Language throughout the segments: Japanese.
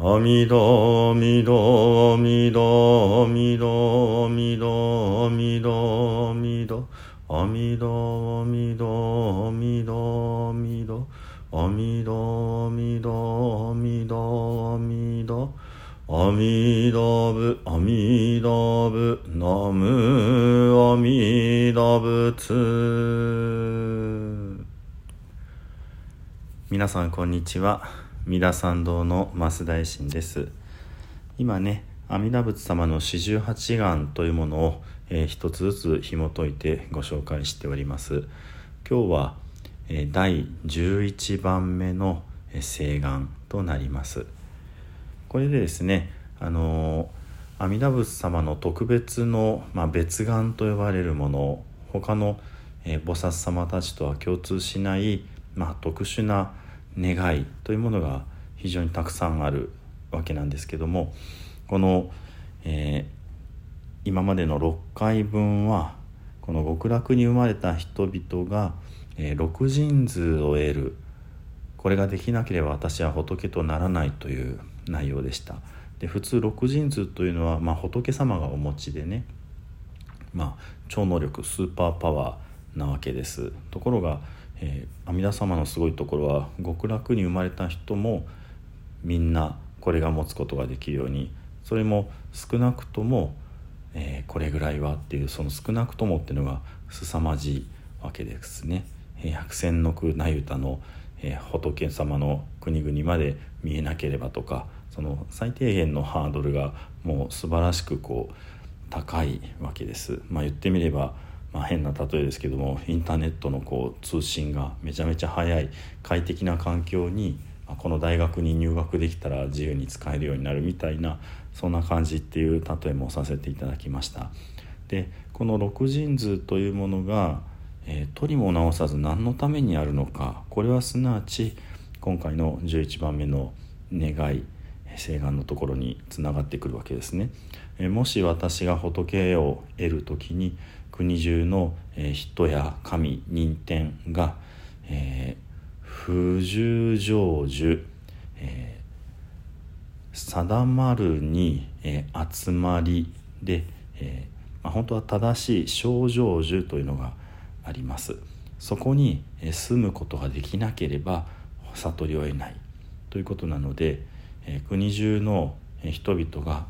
阿弥陀阿弥陀阿弥陀阿弥陀阿弥陀阿弥陀阿弥陀阿弥陀阿弥陀阿弥陀阿弥陀阿弥陀阿弥陀阿弥陀阿弥陀阿弥陀仏阿弥陀仏ナム阿弥陀仏皆さんこんにちは三田参道の増大臣です。今ね阿弥陀仏様の四十八願というものを、えー、一つずつ紐解いてご紹介しております。今日は、えー、第11番目の誓願となります。これでですねあの阿弥陀仏様の特別の、まあ、別願と呼ばれるもの他の、えー、菩薩様たちとは共通しない、まあ、特殊な願いというものが非常にたくさんあるわけなんですけどもこの、えー、今までの6回分はこの極楽に生まれた人々が、えー、六神図を得る。これができなければ私は仏とならないという内容でした。で普通六神図というのは、まあ、仏様がお持ちでね、まあ、超能力スーパーパワーなわけです。ところが、えー、阿弥陀様のすごいところは極楽に生まれた人もみんなこれが持つことができるようにそれも少なくとも、えー、これぐらいはっていうその少なくともっていうのが凄まじいわけですねえ。百戦の句那由他の、えー、仏様の国々まで見えなければとかその最低限のハードルがもう素晴らしくこう高いわけです。まあ、言ってみればまあ、変な例えですけどもインターネットのこう通信がめちゃめちゃ速い快適な環境にこの大学に入学できたら自由に使えるようになるみたいなそんな感じっていう例えもさせていただきました。でこの六神図というものが、えー、取りも直さず何のためにあるのかこれはすなわち今回の11番目の願い誓願のところにつながってくるわけですね、えー、もし私が仏を得る時に国中の、え、人や神人天が、えー不十成就、えー、定まるに、えー、集まりで、えーまあ、本当は正しい小成就というのがあります。そこに、え、住むことができなければ悟りを得ない。ということなので、えー、国中の人々が、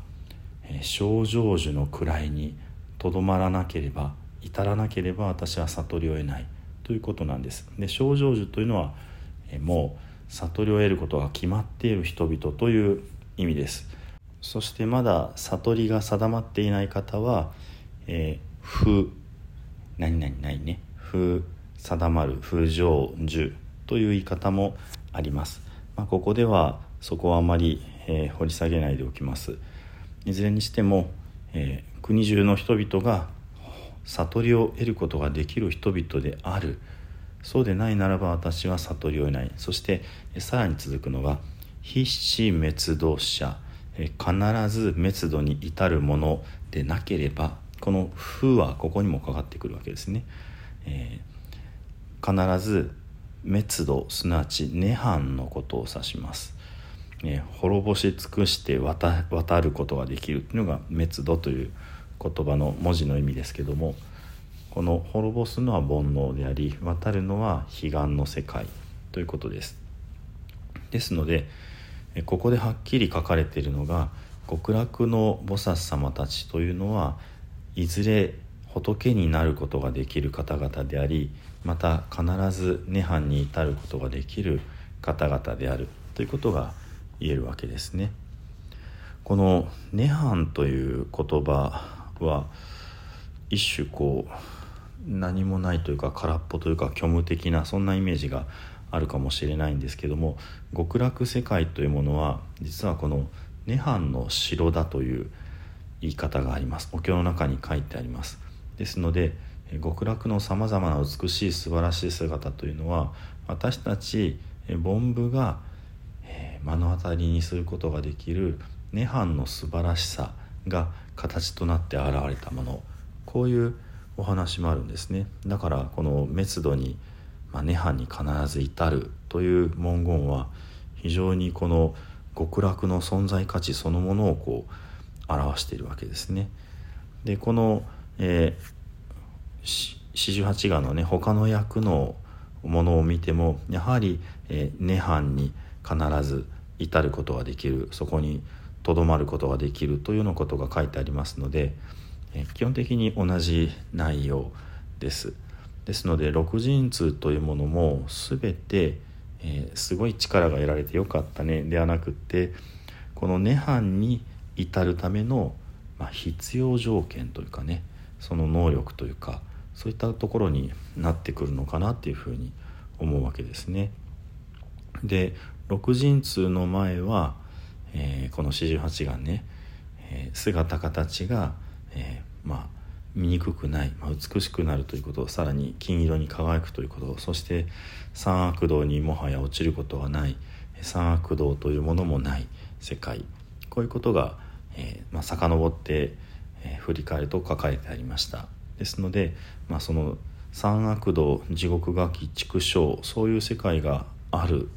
えー、小成就の位にとどまらなければ至らなければ私は悟りを得ない。ということなんです。で小成就というのはもう悟りを得ることが決まっている人々という意味です。そしてまだ悟りが定まっていない方は「えー、不何々ないね。不定まる不成就」という言い方もあります、まあ、ここではそこはあまり、えー、掘り下げないでおきます。いずれにしても、えー、国中の人々が悟りを得ることができる人々であるそうでないならば私は悟りを得ないそしてさらに続くのが必死滅度者必ず滅度に至るものでなければこの「負」はここにもかかってくるわけですね。えー、必ず滅度すなわち涅槃のことを指します。えー、滅ぼし尽くして渡ることができるというのが滅度という言葉の文字の意味ですけどもこの滅ぼすのは煩悩であり渡るのは彼岸の世界ということですですのでここではっきり書かれているのが極楽の菩薩様たちというのはいずれ仏になることができる方々でありまた必ず涅槃に至ることができる方々であるということが言えるわけですね。この「涅槃」という言葉は一種こう何もないというか空っぽというか虚無的なそんなイメージがあるかもしれないんですけども極楽世界というものは実はこの涅槃の城だという言い方があります。お経の中に書いてあります。ですので極楽のさまざまな美しい素晴らしい姿というのは私たち凡夫が目の当たりにすることができる涅槃の素晴らしさが形となって現れたもの。こういうお話もあるんですね。だからこの滅度に、まあ、涅槃に必ず至るという文言は非常にこの極楽の存在価値そのものをこう表しているわけですね。でこの、えー、四十八願のね他の役のものを見てもやはり、えー、涅槃に必ず至ることができる。そこにとどまることができるというようなことが書いてありますので、え、基本的に同じ内容です。ですので六神通というものも全て、えー、すごい力が得られてよかったねではなくってこの涅槃に至るための、まあ、必要条件というかねその能力というかそういったところになってくるのかなっていうふうに思うわけですね。で六神通の前は、えー、この四十八願ね、えー、姿形が、えー、まあ醜くない、まあ、美しくなるということさらに金色に輝くということそして三悪道にもはや落ちることはない三悪道というものもない世界。こういうことが、えーまあ、遡って、えー、振り返ると書かれてありました。ですので、まあ、その三悪道地獄餓鬼畜生そういう世界がある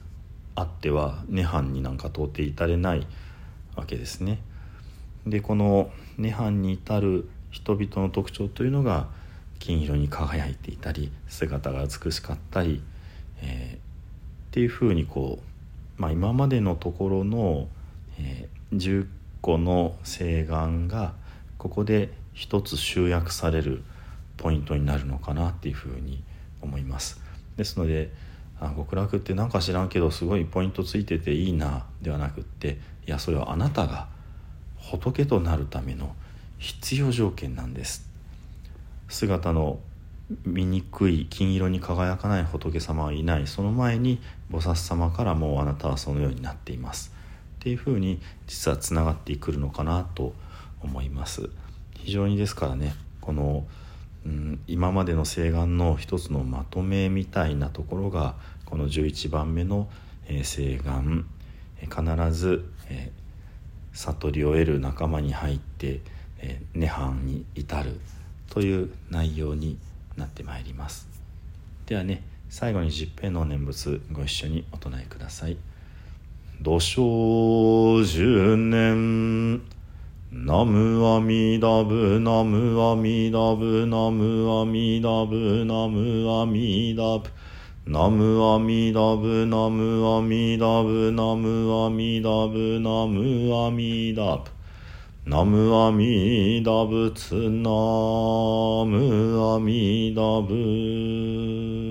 あっては涅槃になんか到底至れないわけですね。でこの涅槃に至る人々の特徴というのが金色に輝いていたり姿が美しかったり、えー、っていうふうにこう、まあ、今までのところの、えー、10個の請願がここで一つ集約されるポイントになるのかなっていうふうに思います。ですのであ極楽って何か知らんけどすごいポイントついてていいなではなくっていやそれはあなたが仏となるための必要条件なんです。姿の醜い金色に輝かない仏様はいない。その前に菩薩様からもうあなたはそのようになっています。っていうふうに実はつながってくるのかなと思います。非常にですからねこの、うん、今までの請願の一つのまとめみたいなところがこの11番目の、え、請願、え、必ず、え、悟りを得る仲間に入ってえー、涅槃に至るという内容になってまいります。ではね最後に十平の念仏ご一緒にお唱えください土生十年ナムアミダブナムアミダブナムアミダブナムアミダブナムアミダブナムアミダブナムアミダブナムアミダブナムアミダ仏ナムアミダ仏